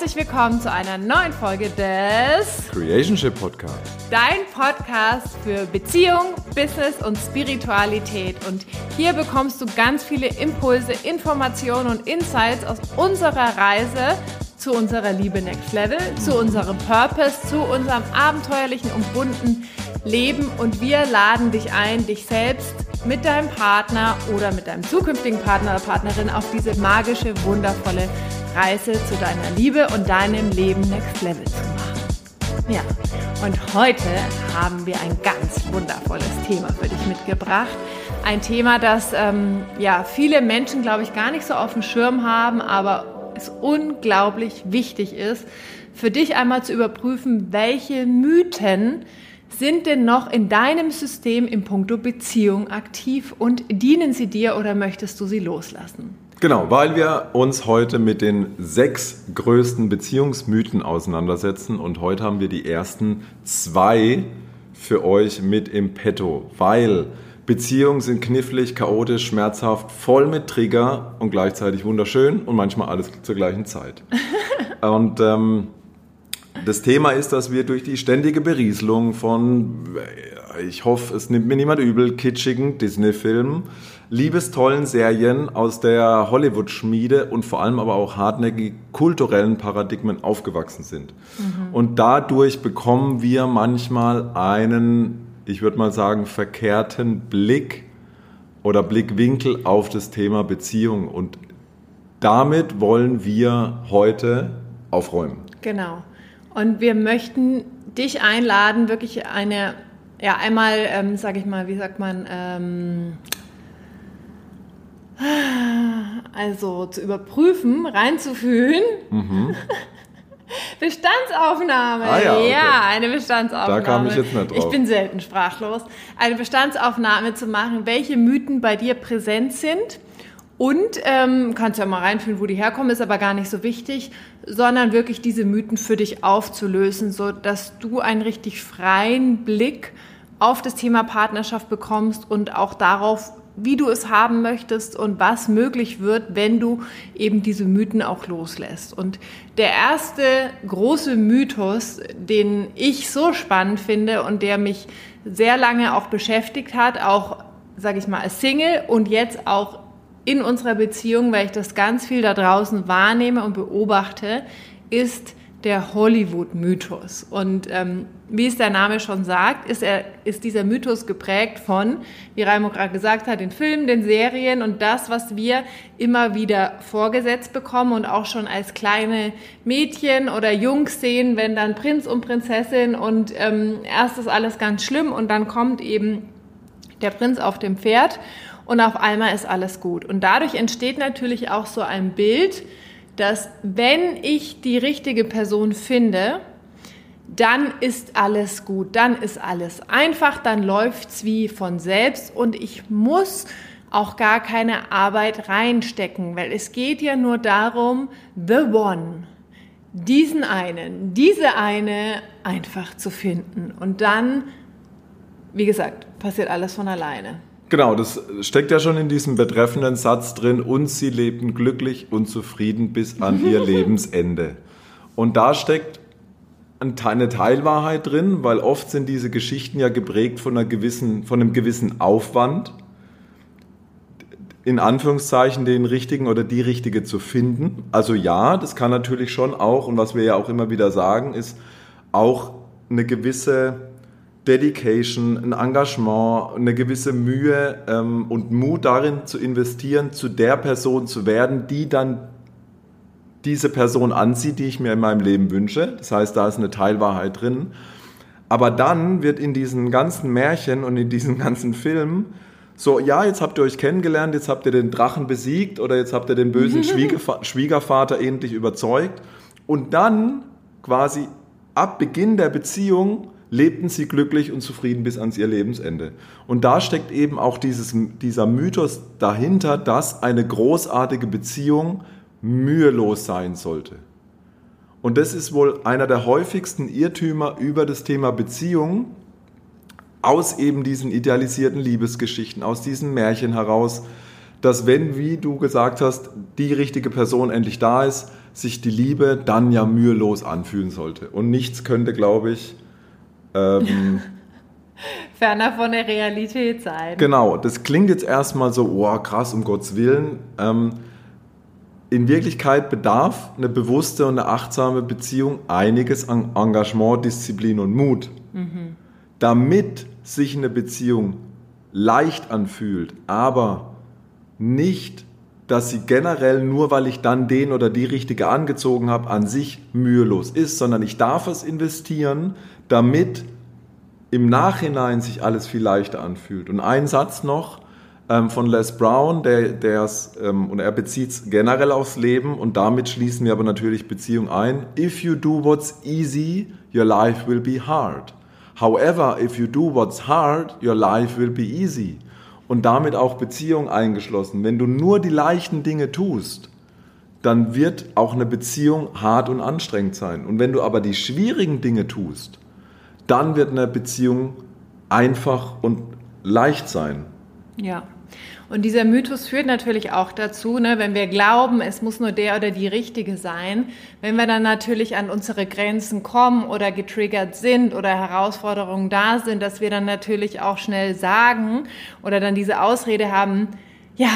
herzlich willkommen zu einer neuen Folge des Creationship Podcast. Dein Podcast für Beziehung, Business und Spiritualität. Und hier bekommst du ganz viele Impulse, Informationen und Insights aus unserer Reise zu unserer Liebe Next Level, zu unserem Purpose, zu unserem abenteuerlichen und bunten Leben. Und wir laden dich ein, dich selbst mit deinem Partner oder mit deinem zukünftigen Partner oder Partnerin auf diese magische, wundervolle Reise zu deiner Liebe und deinem Leben Next Level zu machen. Ja, und heute haben wir ein ganz wundervolles Thema für dich mitgebracht. Ein Thema, das ähm, ja viele Menschen, glaube ich, gar nicht so auf dem Schirm haben, aber es unglaublich wichtig ist, für dich einmal zu überprüfen, welche Mythen sind denn noch in deinem System im Punkto Beziehung aktiv und dienen sie dir oder möchtest du sie loslassen? Genau, weil wir uns heute mit den sechs größten Beziehungsmythen auseinandersetzen und heute haben wir die ersten zwei für euch mit im Petto, weil Beziehungen sind knifflig, chaotisch, schmerzhaft, voll mit Trigger und gleichzeitig wunderschön und manchmal alles zur gleichen Zeit. und ähm, das Thema ist, dass wir durch die ständige Berieselung von, ich hoffe, es nimmt mir niemand übel, kitschigen Disney-Filmen, liebestollen Serien aus der Hollywood-Schmiede und vor allem aber auch hartnäckig kulturellen Paradigmen aufgewachsen sind. Mhm. Und dadurch bekommen wir manchmal einen, ich würde mal sagen, verkehrten Blick oder Blickwinkel auf das Thema Beziehung. Und damit wollen wir heute aufräumen. Genau. Und wir möchten dich einladen, wirklich eine, ja, einmal, ähm, sage ich mal, wie sagt man, ähm, also zu überprüfen, reinzufühlen. Mhm. Bestandsaufnahme. Ah, ja, okay. ja, eine Bestandsaufnahme. Da kam ich jetzt nicht drauf. Ich bin selten sprachlos. Eine Bestandsaufnahme zu machen, welche Mythen bei dir präsent sind und ähm, kannst ja mal reinfühlen, wo die herkommen, ist aber gar nicht so wichtig, sondern wirklich diese Mythen für dich aufzulösen, so dass du einen richtig freien Blick auf das Thema Partnerschaft bekommst und auch darauf, wie du es haben möchtest und was möglich wird, wenn du eben diese Mythen auch loslässt. Und der erste große Mythos, den ich so spannend finde und der mich sehr lange auch beschäftigt hat, auch, sage ich mal, als Single und jetzt auch in unserer Beziehung, weil ich das ganz viel da draußen wahrnehme und beobachte, ist der Hollywood-Mythos. Und ähm, wie es der Name schon sagt, ist, er, ist dieser Mythos geprägt von, wie Raimo gerade gesagt hat, den Filmen, den Serien und das, was wir immer wieder vorgesetzt bekommen und auch schon als kleine Mädchen oder Jungs sehen, wenn dann Prinz und Prinzessin und ähm, erst ist alles ganz schlimm und dann kommt eben der Prinz auf dem Pferd und auf einmal ist alles gut. Und dadurch entsteht natürlich auch so ein Bild, dass wenn ich die richtige Person finde, dann ist alles gut, dann ist alles einfach, dann läuft's wie von selbst und ich muss auch gar keine Arbeit reinstecken, weil es geht ja nur darum, the one, diesen einen, diese eine einfach zu finden und dann, wie gesagt, passiert alles von alleine. Genau, das steckt ja schon in diesem betreffenden Satz drin, und sie lebten glücklich und zufrieden bis an ihr Lebensende. Und da steckt eine Teilwahrheit drin, weil oft sind diese Geschichten ja geprägt von, einer gewissen, von einem gewissen Aufwand, in Anführungszeichen den richtigen oder die richtige zu finden. Also ja, das kann natürlich schon auch, und was wir ja auch immer wieder sagen, ist auch eine gewisse Dedication, ein Engagement, eine gewisse Mühe ähm, und Mut darin zu investieren, zu der Person zu werden, die dann diese Person anzieht, die ich mir in meinem Leben wünsche. Das heißt, da ist eine Teilwahrheit drin. Aber dann wird in diesen ganzen Märchen und in diesen ganzen Filmen so, ja, jetzt habt ihr euch kennengelernt, jetzt habt ihr den Drachen besiegt oder jetzt habt ihr den bösen Schwiegervater endlich überzeugt. Und dann quasi ab Beginn der Beziehung lebten sie glücklich und zufrieden bis ans ihr Lebensende. Und da steckt eben auch dieses, dieser Mythos dahinter, dass eine großartige Beziehung mühelos sein sollte. Und das ist wohl einer der häufigsten Irrtümer über das Thema Beziehung aus eben diesen idealisierten Liebesgeschichten, aus diesen Märchen heraus, dass wenn, wie du gesagt hast, die richtige Person endlich da ist, sich die Liebe dann ja mühelos anfühlen sollte. Und nichts könnte, glaube ich, ähm, ferner von der Realität sein. Genau, das klingt jetzt erstmal so, oh krass, um Gottes Willen. Ähm, in Wirklichkeit bedarf eine bewusste und eine achtsame Beziehung einiges an Engagement, Disziplin und Mut. Mhm. Damit sich eine Beziehung leicht anfühlt, aber nicht, dass sie generell nur, weil ich dann den oder die richtige angezogen habe, an sich mühelos ist, sondern ich darf es investieren, damit im Nachhinein sich alles viel leichter anfühlt. Und ein Satz noch ähm, von Les Brown, der, der's, ähm, und er bezieht es generell aufs Leben und damit schließen wir aber natürlich Beziehung ein. If you do what's easy, your life will be hard. However, if you do what's hard, your life will be easy. Und damit auch Beziehung eingeschlossen. Wenn du nur die leichten Dinge tust, dann wird auch eine Beziehung hart und anstrengend sein. Und wenn du aber die schwierigen Dinge tust, dann wird eine Beziehung einfach und leicht sein. Ja. Und dieser Mythos führt natürlich auch dazu, ne, wenn wir glauben, es muss nur der oder die Richtige sein, wenn wir dann natürlich an unsere Grenzen kommen oder getriggert sind oder Herausforderungen da sind, dass wir dann natürlich auch schnell sagen oder dann diese Ausrede haben, ja,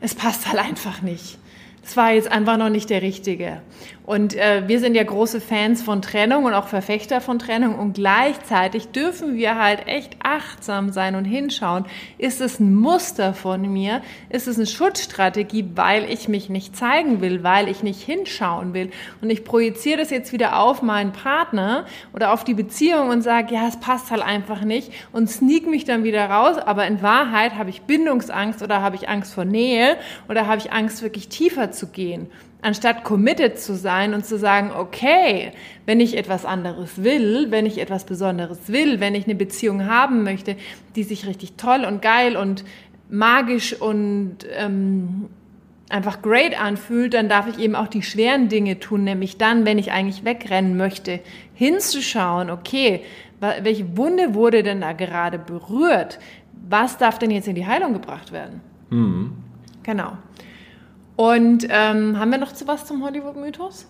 es passt halt einfach nicht es war jetzt einfach noch nicht der richtige. Und äh, wir sind ja große Fans von Trennung und auch Verfechter von Trennung und gleichzeitig dürfen wir halt echt achtsam sein und hinschauen. Ist es ein Muster von mir? Ist es eine Schutzstrategie, weil ich mich nicht zeigen will, weil ich nicht hinschauen will? Und ich projiziere das jetzt wieder auf meinen Partner oder auf die Beziehung und sage, ja, es passt halt einfach nicht und sneak mich dann wieder raus. Aber in Wahrheit habe ich Bindungsangst oder habe ich Angst vor Nähe oder habe ich Angst, wirklich tiefer zu gehen anstatt committed zu sein und zu sagen, okay, wenn ich etwas anderes will, wenn ich etwas Besonderes will, wenn ich eine Beziehung haben möchte, die sich richtig toll und geil und magisch und ähm, einfach great anfühlt, dann darf ich eben auch die schweren Dinge tun, nämlich dann, wenn ich eigentlich wegrennen möchte, hinzuschauen, okay, welche Wunde wurde denn da gerade berührt? Was darf denn jetzt in die Heilung gebracht werden? Mhm. Genau. Und ähm, haben wir noch zu was zum Hollywood-Mythos?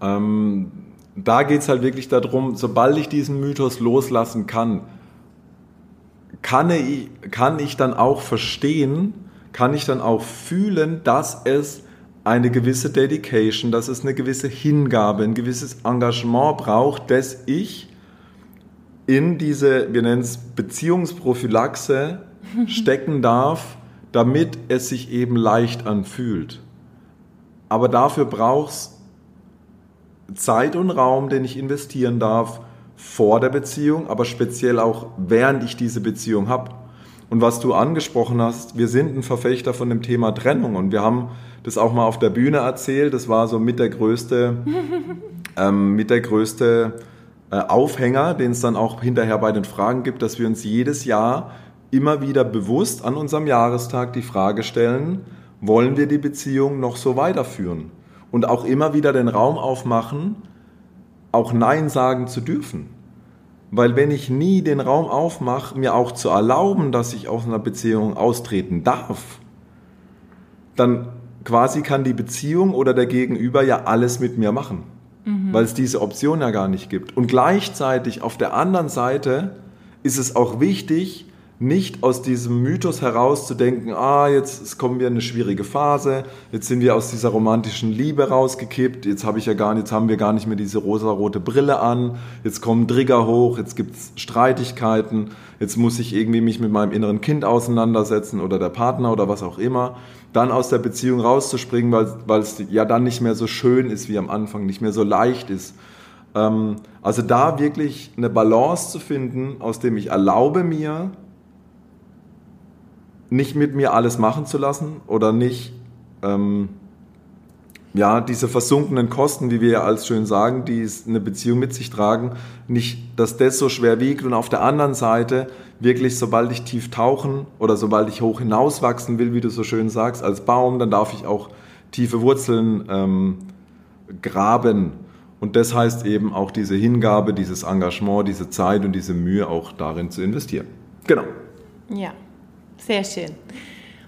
Ähm, da geht es halt wirklich darum, sobald ich diesen Mythos loslassen kann, kann ich, kann ich dann auch verstehen, kann ich dann auch fühlen, dass es eine gewisse Dedication, dass es eine gewisse Hingabe, ein gewisses Engagement braucht, dass ich in diese, wir nennen es Beziehungsprophylaxe, stecken darf, damit es sich eben leicht anfühlt. Aber dafür braucht es Zeit und Raum, den ich investieren darf vor der Beziehung, aber speziell auch während ich diese Beziehung habe. Und was du angesprochen hast, wir sind ein Verfechter von dem Thema Trennung und wir haben das auch mal auf der Bühne erzählt. Das war so mit der größte, ähm, mit der größte äh, Aufhänger, den es dann auch hinterher bei den Fragen gibt, dass wir uns jedes Jahr immer wieder bewusst an unserem Jahrestag die Frage stellen, wollen wir die Beziehung noch so weiterführen? Und auch immer wieder den Raum aufmachen, auch Nein sagen zu dürfen. Weil wenn ich nie den Raum aufmache, mir auch zu erlauben, dass ich aus einer Beziehung austreten darf, dann quasi kann die Beziehung oder der Gegenüber ja alles mit mir machen. Mhm. Weil es diese Option ja gar nicht gibt. Und gleichzeitig auf der anderen Seite ist es auch wichtig, nicht aus diesem Mythos heraus zu denken, ah, jetzt kommen wir in eine schwierige Phase, jetzt sind wir aus dieser romantischen Liebe rausgekippt, jetzt habe ich ja gar jetzt haben wir gar nicht mehr diese rosarote Brille an, jetzt kommen Trigger hoch, jetzt gibt es Streitigkeiten, jetzt muss ich irgendwie mich mit meinem inneren Kind auseinandersetzen oder der Partner oder was auch immer, dann aus der Beziehung rauszuspringen, weil es ja dann nicht mehr so schön ist wie am Anfang, nicht mehr so leicht ist. Ähm, also da wirklich eine Balance zu finden, aus dem ich erlaube mir, nicht mit mir alles machen zu lassen oder nicht ähm, ja, diese versunkenen Kosten, wie wir ja als schön sagen, die eine Beziehung mit sich tragen, nicht, dass das so schwer wiegt und auf der anderen Seite wirklich, sobald ich tief tauchen oder sobald ich hoch hinauswachsen will, wie du so schön sagst, als Baum, dann darf ich auch tiefe Wurzeln ähm, graben. Und das heißt eben auch diese Hingabe, dieses Engagement, diese Zeit und diese Mühe auch darin zu investieren. Genau. Ja. Sehr schön.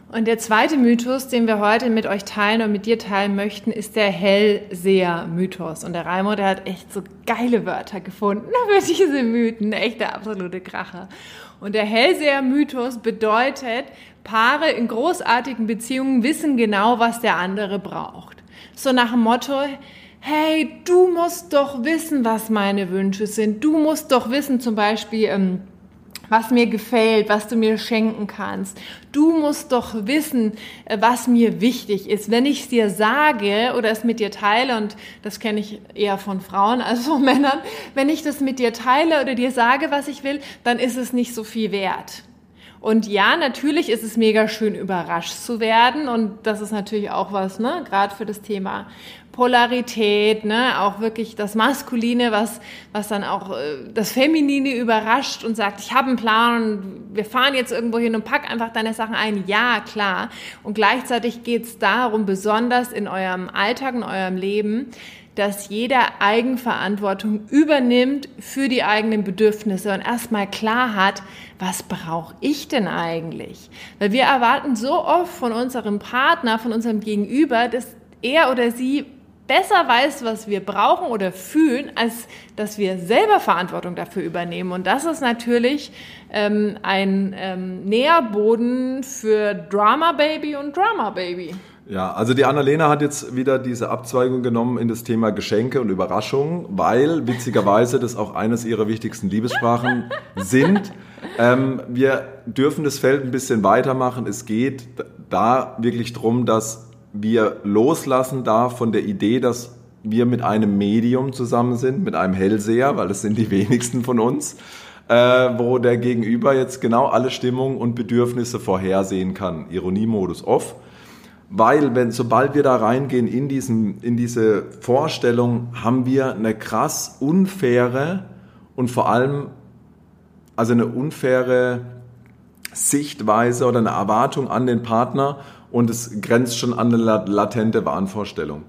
Und der zweite Mythos, den wir heute mit euch teilen und mit dir teilen möchten, ist der Hellseher-Mythos. Und der Raimo, der hat echt so geile Wörter gefunden für diese Mythen. Echt der absolute Kracher. Und der Hellseher-Mythos bedeutet, Paare in großartigen Beziehungen wissen genau, was der andere braucht. So nach dem Motto, hey, du musst doch wissen, was meine Wünsche sind. Du musst doch wissen, zum Beispiel, ähm, was mir gefällt, was du mir schenken kannst. Du musst doch wissen, äh, was mir wichtig ist. Wenn ich es dir sage oder es mit dir teile, und das kenne ich eher von Frauen als von Männern, wenn ich das mit dir teile oder dir sage, was ich will, dann ist es nicht so viel wert. Und ja, natürlich ist es mega schön, überrascht zu werden. Und das ist natürlich auch was, ne, gerade für das Thema Polarität, ne, auch wirklich das Maskuline, was, was dann auch äh, das Feminine überrascht und sagt, ich habe einen Plan und wir fahren jetzt irgendwo hin und pack einfach deine Sachen ein. Ja, klar. Und gleichzeitig geht es darum, besonders in eurem Alltag, in eurem Leben, dass jeder Eigenverantwortung übernimmt für die eigenen Bedürfnisse und erstmal klar hat, was brauche ich denn eigentlich? Weil wir erwarten so oft von unserem Partner, von unserem Gegenüber, dass er oder sie besser weiß, was wir brauchen oder fühlen, als dass wir selber Verantwortung dafür übernehmen. Und das ist natürlich ähm, ein ähm, Nährboden für Drama Baby und Drama Baby. Ja, also die Annalena hat jetzt wieder diese Abzweigung genommen in das Thema Geschenke und Überraschungen, weil witzigerweise das auch eines ihrer wichtigsten Liebessprachen sind. Ähm, wir dürfen das Feld ein bisschen weitermachen. Es geht da wirklich darum, dass wir loslassen darf von der Idee, dass wir mit einem Medium zusammen sind, mit einem Hellseher, weil das sind die wenigsten von uns, äh, wo der Gegenüber jetzt genau alle Stimmungen und Bedürfnisse vorhersehen kann. Ironiemodus off weil, wenn, sobald wir da reingehen in, diesen, in diese Vorstellung, haben wir eine krass unfaire und vor allem, also eine unfaire Sichtweise oder eine Erwartung an den Partner und es grenzt schon an eine latente Wahnvorstellung.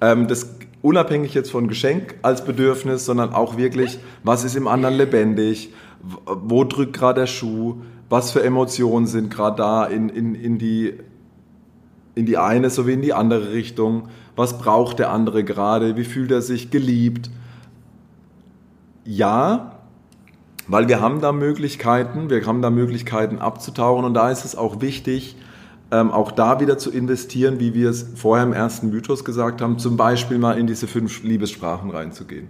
Ähm, das unabhängig jetzt von Geschenk als Bedürfnis, sondern auch wirklich, was ist im anderen lebendig, wo drückt gerade der Schuh, was für Emotionen sind gerade da in, in, in die in die eine sowie in die andere Richtung. Was braucht der andere gerade? Wie fühlt er sich geliebt? Ja, weil wir haben da Möglichkeiten, wir haben da Möglichkeiten abzutauchen und da ist es auch wichtig, ähm, auch da wieder zu investieren, wie wir es vorher im ersten Mythos gesagt haben, zum Beispiel mal in diese fünf Liebessprachen reinzugehen.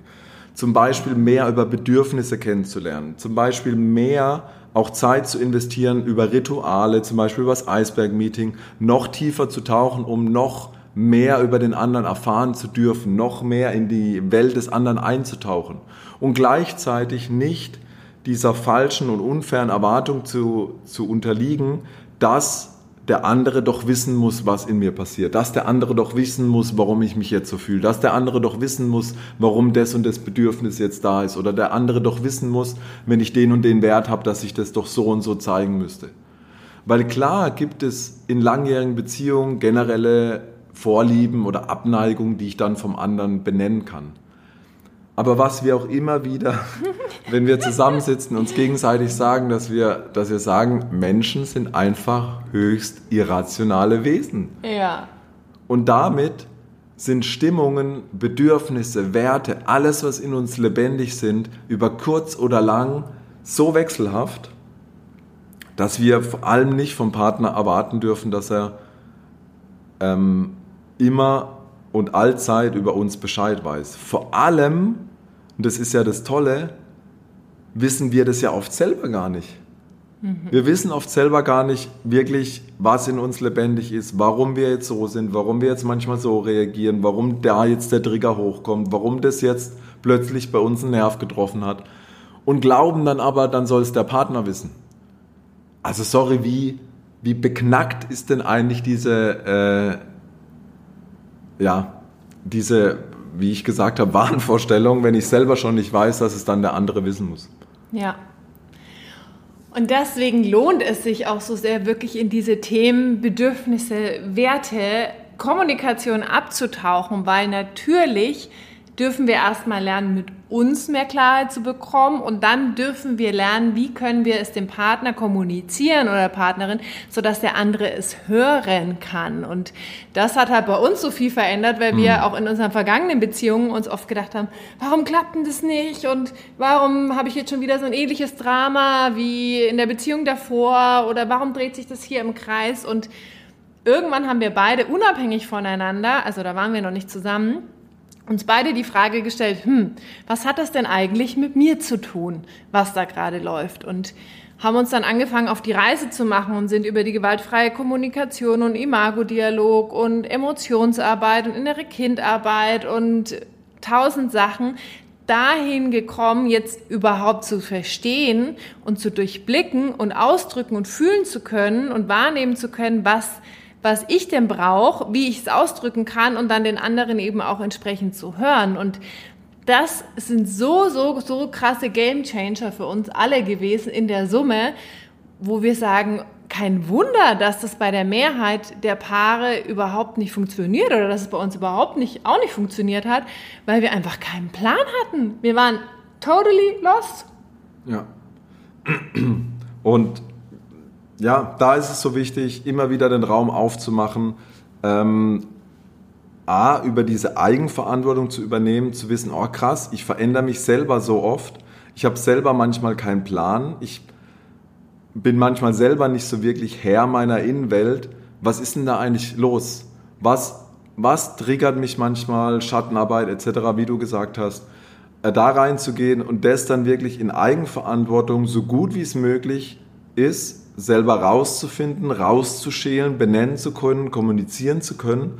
Zum Beispiel mehr über Bedürfnisse kennenzulernen. Zum Beispiel mehr auch Zeit zu investieren über Rituale, zum Beispiel über das Eisberg-Meeting, noch tiefer zu tauchen, um noch mehr über den anderen erfahren zu dürfen, noch mehr in die Welt des anderen einzutauchen und gleichzeitig nicht dieser falschen und unfairen Erwartung zu, zu unterliegen, dass der andere doch wissen muss, was in mir passiert, dass der andere doch wissen muss, warum ich mich jetzt so fühle, dass der andere doch wissen muss, warum das und das Bedürfnis jetzt da ist oder der andere doch wissen muss, wenn ich den und den Wert habe, dass ich das doch so und so zeigen müsste. Weil klar gibt es in langjährigen Beziehungen generelle Vorlieben oder Abneigungen, die ich dann vom anderen benennen kann. Aber was wir auch immer wieder, wenn wir zusammensitzen, uns gegenseitig sagen, dass wir, dass wir sagen, Menschen sind einfach höchst irrationale Wesen. Ja. Und damit sind Stimmungen, Bedürfnisse, Werte, alles, was in uns lebendig sind, über kurz oder lang so wechselhaft, dass wir vor allem nicht vom Partner erwarten dürfen, dass er ähm, immer und allzeit über uns Bescheid weiß. Vor allem, und das ist ja das Tolle, wissen wir das ja oft selber gar nicht. Mhm. Wir wissen oft selber gar nicht wirklich, was in uns lebendig ist, warum wir jetzt so sind, warum wir jetzt manchmal so reagieren, warum da jetzt der Trigger hochkommt, warum das jetzt plötzlich bei uns einen Nerv getroffen hat. Und glauben dann aber, dann soll es der Partner wissen. Also sorry, wie, wie beknackt ist denn eigentlich diese, äh, ja, diese wie ich gesagt habe, Wahnvorstellung, wenn ich selber schon nicht weiß, dass es dann der andere wissen muss. Ja. Und deswegen lohnt es sich auch so sehr, wirklich in diese Themen, Bedürfnisse, Werte, Kommunikation abzutauchen, weil natürlich dürfen wir erstmal lernen, mit uns mehr Klarheit zu bekommen und dann dürfen wir lernen, wie können wir es dem Partner kommunizieren oder Partnerin, sodass der andere es hören kann. Und das hat halt bei uns so viel verändert, weil wir mhm. auch in unseren vergangenen Beziehungen uns oft gedacht haben, warum klappt denn das nicht und warum habe ich jetzt schon wieder so ein ähnliches Drama wie in der Beziehung davor oder warum dreht sich das hier im Kreis und irgendwann haben wir beide unabhängig voneinander, also da waren wir noch nicht zusammen, uns beide die Frage gestellt, hm, was hat das denn eigentlich mit mir zu tun, was da gerade läuft? Und haben uns dann angefangen, auf die Reise zu machen und sind über die gewaltfreie Kommunikation und Imagodialog und Emotionsarbeit und innere Kindarbeit und tausend Sachen dahin gekommen, jetzt überhaupt zu verstehen und zu durchblicken und ausdrücken und fühlen zu können und wahrnehmen zu können, was was ich denn brauche, wie ich es ausdrücken kann und dann den anderen eben auch entsprechend zu hören. Und das sind so, so, so krasse Game Changer für uns alle gewesen in der Summe, wo wir sagen, kein Wunder, dass das bei der Mehrheit der Paare überhaupt nicht funktioniert oder dass es bei uns überhaupt nicht, auch nicht funktioniert hat, weil wir einfach keinen Plan hatten. Wir waren totally lost. Ja. Und ja, da ist es so wichtig, immer wieder den Raum aufzumachen, ähm, A, über diese Eigenverantwortung zu übernehmen, zu wissen, oh krass, ich verändere mich selber so oft, ich habe selber manchmal keinen Plan, ich bin manchmal selber nicht so wirklich Herr meiner Innenwelt. Was ist denn da eigentlich los? Was, was triggert mich manchmal, Schattenarbeit etc., wie du gesagt hast, äh, da reinzugehen und das dann wirklich in Eigenverantwortung so gut wie es möglich ist, selber rauszufinden, rauszuschälen, benennen zu können, kommunizieren zu können.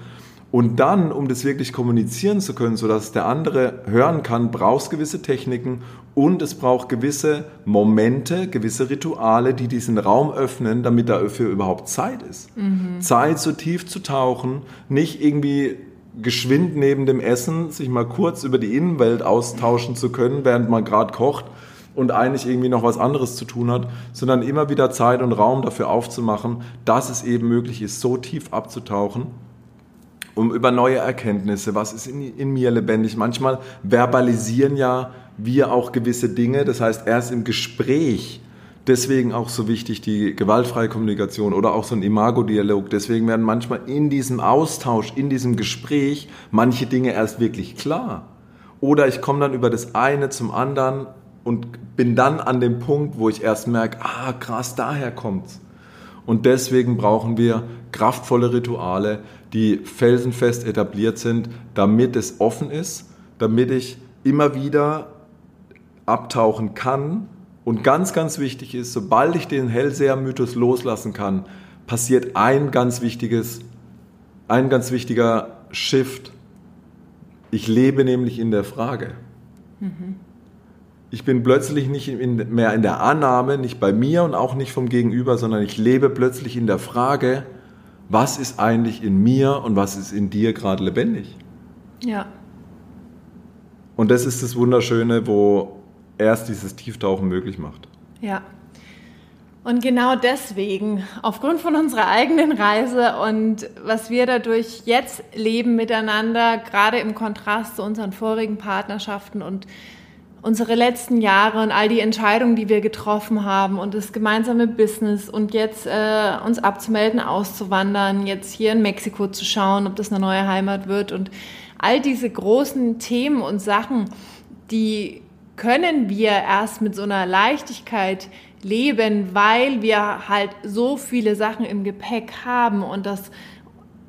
Und dann, um das wirklich kommunizieren zu können, sodass der andere hören kann, braucht es gewisse Techniken und es braucht gewisse Momente, gewisse Rituale, die diesen Raum öffnen, damit dafür überhaupt Zeit ist. Mhm. Zeit, so tief zu tauchen, nicht irgendwie geschwind neben dem Essen sich mal kurz über die Innenwelt austauschen zu können, während man gerade kocht, und eigentlich irgendwie noch was anderes zu tun hat, sondern immer wieder Zeit und Raum dafür aufzumachen, dass es eben möglich ist, so tief abzutauchen, um über neue Erkenntnisse, was ist in, in mir lebendig. Manchmal verbalisieren ja wir auch gewisse Dinge, das heißt erst im Gespräch deswegen auch so wichtig die gewaltfreie Kommunikation oder auch so ein Imago-Dialog. Deswegen werden manchmal in diesem Austausch, in diesem Gespräch manche Dinge erst wirklich klar. Oder ich komme dann über das eine zum anderen und bin dann an dem Punkt, wo ich erst merke, ah krass, daher kommt's. Und deswegen brauchen wir kraftvolle Rituale, die felsenfest etabliert sind, damit es offen ist, damit ich immer wieder abtauchen kann. Und ganz, ganz wichtig ist, sobald ich den Hellseher-Mythos loslassen kann, passiert ein ganz wichtiges, ein ganz wichtiger Shift. Ich lebe nämlich in der Frage. Mhm ich bin plötzlich nicht in, mehr in der Annahme, nicht bei mir und auch nicht vom Gegenüber, sondern ich lebe plötzlich in der Frage, was ist eigentlich in mir und was ist in dir gerade lebendig? Ja. Und das ist das Wunderschöne, wo erst dieses Tieftauchen möglich macht. Ja. Und genau deswegen, aufgrund von unserer eigenen Reise und was wir dadurch jetzt leben miteinander, gerade im Kontrast zu unseren vorigen Partnerschaften und unsere letzten Jahre und all die Entscheidungen, die wir getroffen haben und das gemeinsame Business und jetzt äh, uns abzumelden, auszuwandern, jetzt hier in Mexiko zu schauen, ob das eine neue Heimat wird und all diese großen Themen und Sachen, die können wir erst mit so einer Leichtigkeit leben, weil wir halt so viele Sachen im Gepäck haben und das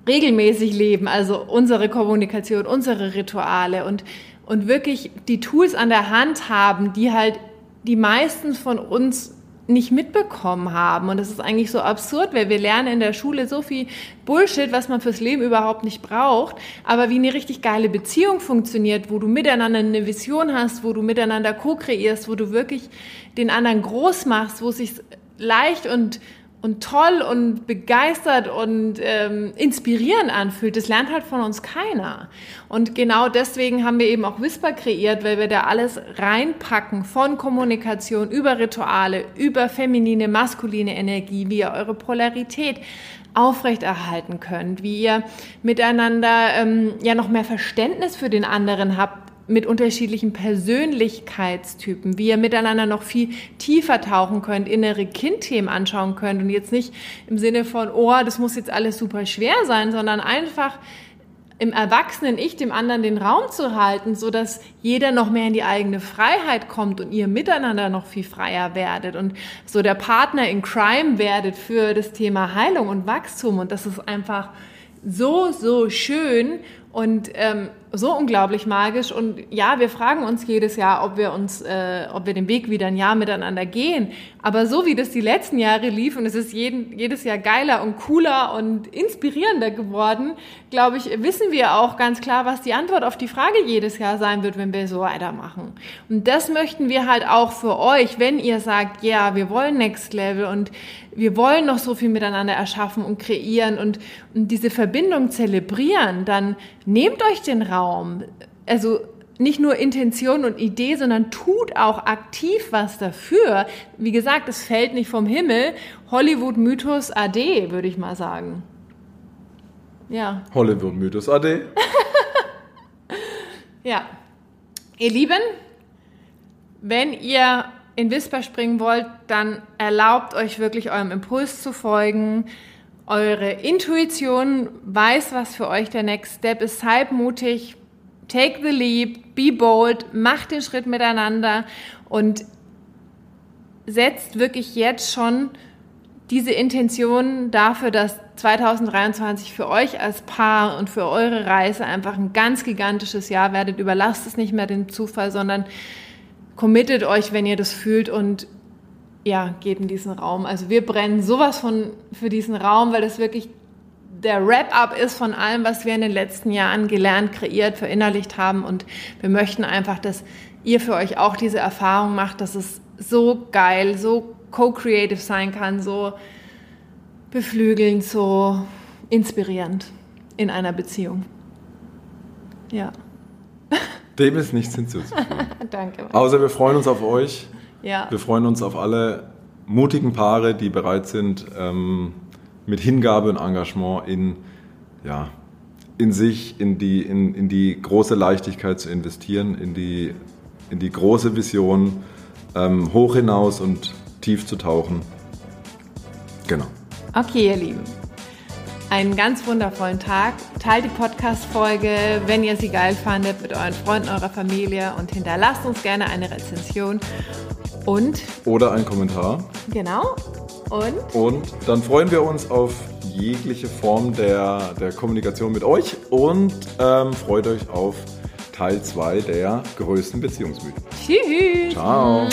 regelmäßig leben, also unsere Kommunikation, unsere Rituale und und wirklich die Tools an der Hand haben, die halt die meisten von uns nicht mitbekommen haben. Und das ist eigentlich so absurd, weil wir lernen in der Schule so viel Bullshit, was man fürs Leben überhaupt nicht braucht. Aber wie eine richtig geile Beziehung funktioniert, wo du miteinander eine Vision hast, wo du miteinander co-kreierst, wo du wirklich den anderen groß machst, wo es sich leicht und und toll und begeistert und ähm, inspirierend anfühlt, das lernt halt von uns keiner. Und genau deswegen haben wir eben auch Whisper kreiert, weil wir da alles reinpacken von Kommunikation über Rituale, über feminine, maskuline Energie, wie ihr eure Polarität aufrechterhalten könnt, wie ihr miteinander ähm, ja noch mehr Verständnis für den anderen habt, mit unterschiedlichen Persönlichkeitstypen, wie ihr miteinander noch viel tiefer tauchen könnt, innere Kindthemen anschauen könnt und jetzt nicht im Sinne von, oh, das muss jetzt alles super schwer sein, sondern einfach im erwachsenen Ich dem anderen den Raum zu halten, so dass jeder noch mehr in die eigene Freiheit kommt und ihr miteinander noch viel freier werdet und so der Partner in Crime werdet für das Thema Heilung und Wachstum. Und das ist einfach so, so schön und ähm, so unglaublich magisch. Und ja, wir fragen uns jedes Jahr, ob wir uns, äh, ob wir den Weg wieder ein Jahr miteinander gehen. Aber so wie das die letzten Jahre lief und es ist jeden, jedes Jahr geiler und cooler und inspirierender geworden, glaube ich, wissen wir auch ganz klar, was die Antwort auf die Frage jedes Jahr sein wird, wenn wir so weitermachen. Und das möchten wir halt auch für euch, wenn ihr sagt, ja, wir wollen Next Level und wir wollen noch so viel miteinander erschaffen und kreieren und, und diese Verbindung zelebrieren, dann nehmt euch den Raum. Also nicht nur Intention und Idee, sondern tut auch aktiv was dafür. Wie gesagt, es fällt nicht vom Himmel. Hollywood-Mythos AD, würde ich mal sagen. Ja. Hollywood-Mythos AD. ja. Ihr Lieben, wenn ihr in Whisper springen wollt, dann erlaubt euch wirklich eurem Impuls zu folgen. Eure Intuition weiß, was für euch der Next Step ist. Seid mutig, take the leap, be bold, macht den Schritt miteinander und setzt wirklich jetzt schon diese Intention dafür, dass 2023 für euch als Paar und für eure Reise einfach ein ganz gigantisches Jahr werdet. Überlasst es nicht mehr dem Zufall, sondern committet euch, wenn ihr das fühlt und ja, geht in diesen Raum. Also wir brennen sowas von für diesen Raum, weil das wirklich der Wrap-up ist von allem, was wir in den letzten Jahren gelernt, kreiert, verinnerlicht haben. Und wir möchten einfach, dass ihr für euch auch diese Erfahrung macht, dass es so geil, so co-creative sein kann, so beflügelnd, so inspirierend in einer Beziehung. Ja. Dem ist nichts hinzuzufügen. Danke. Außer wir freuen uns auf euch. Ja. Wir freuen uns auf alle mutigen Paare, die bereit sind, ähm, mit Hingabe und Engagement in, ja, in sich, in die, in, in die große Leichtigkeit zu investieren, in die, in die große Vision, ähm, hoch hinaus und tief zu tauchen. Genau. Okay, ihr Lieben einen ganz wundervollen Tag. Teilt die Podcast-Folge, wenn ihr sie geil fandet, mit euren Freunden, eurer Familie und hinterlasst uns gerne eine Rezension. Und. Oder einen Kommentar. Genau. Und. Und dann freuen wir uns auf jegliche Form der, der Kommunikation mit euch und ähm, freut euch auf Teil 2 der größten Beziehungsmythen. Tschüss. Ciao.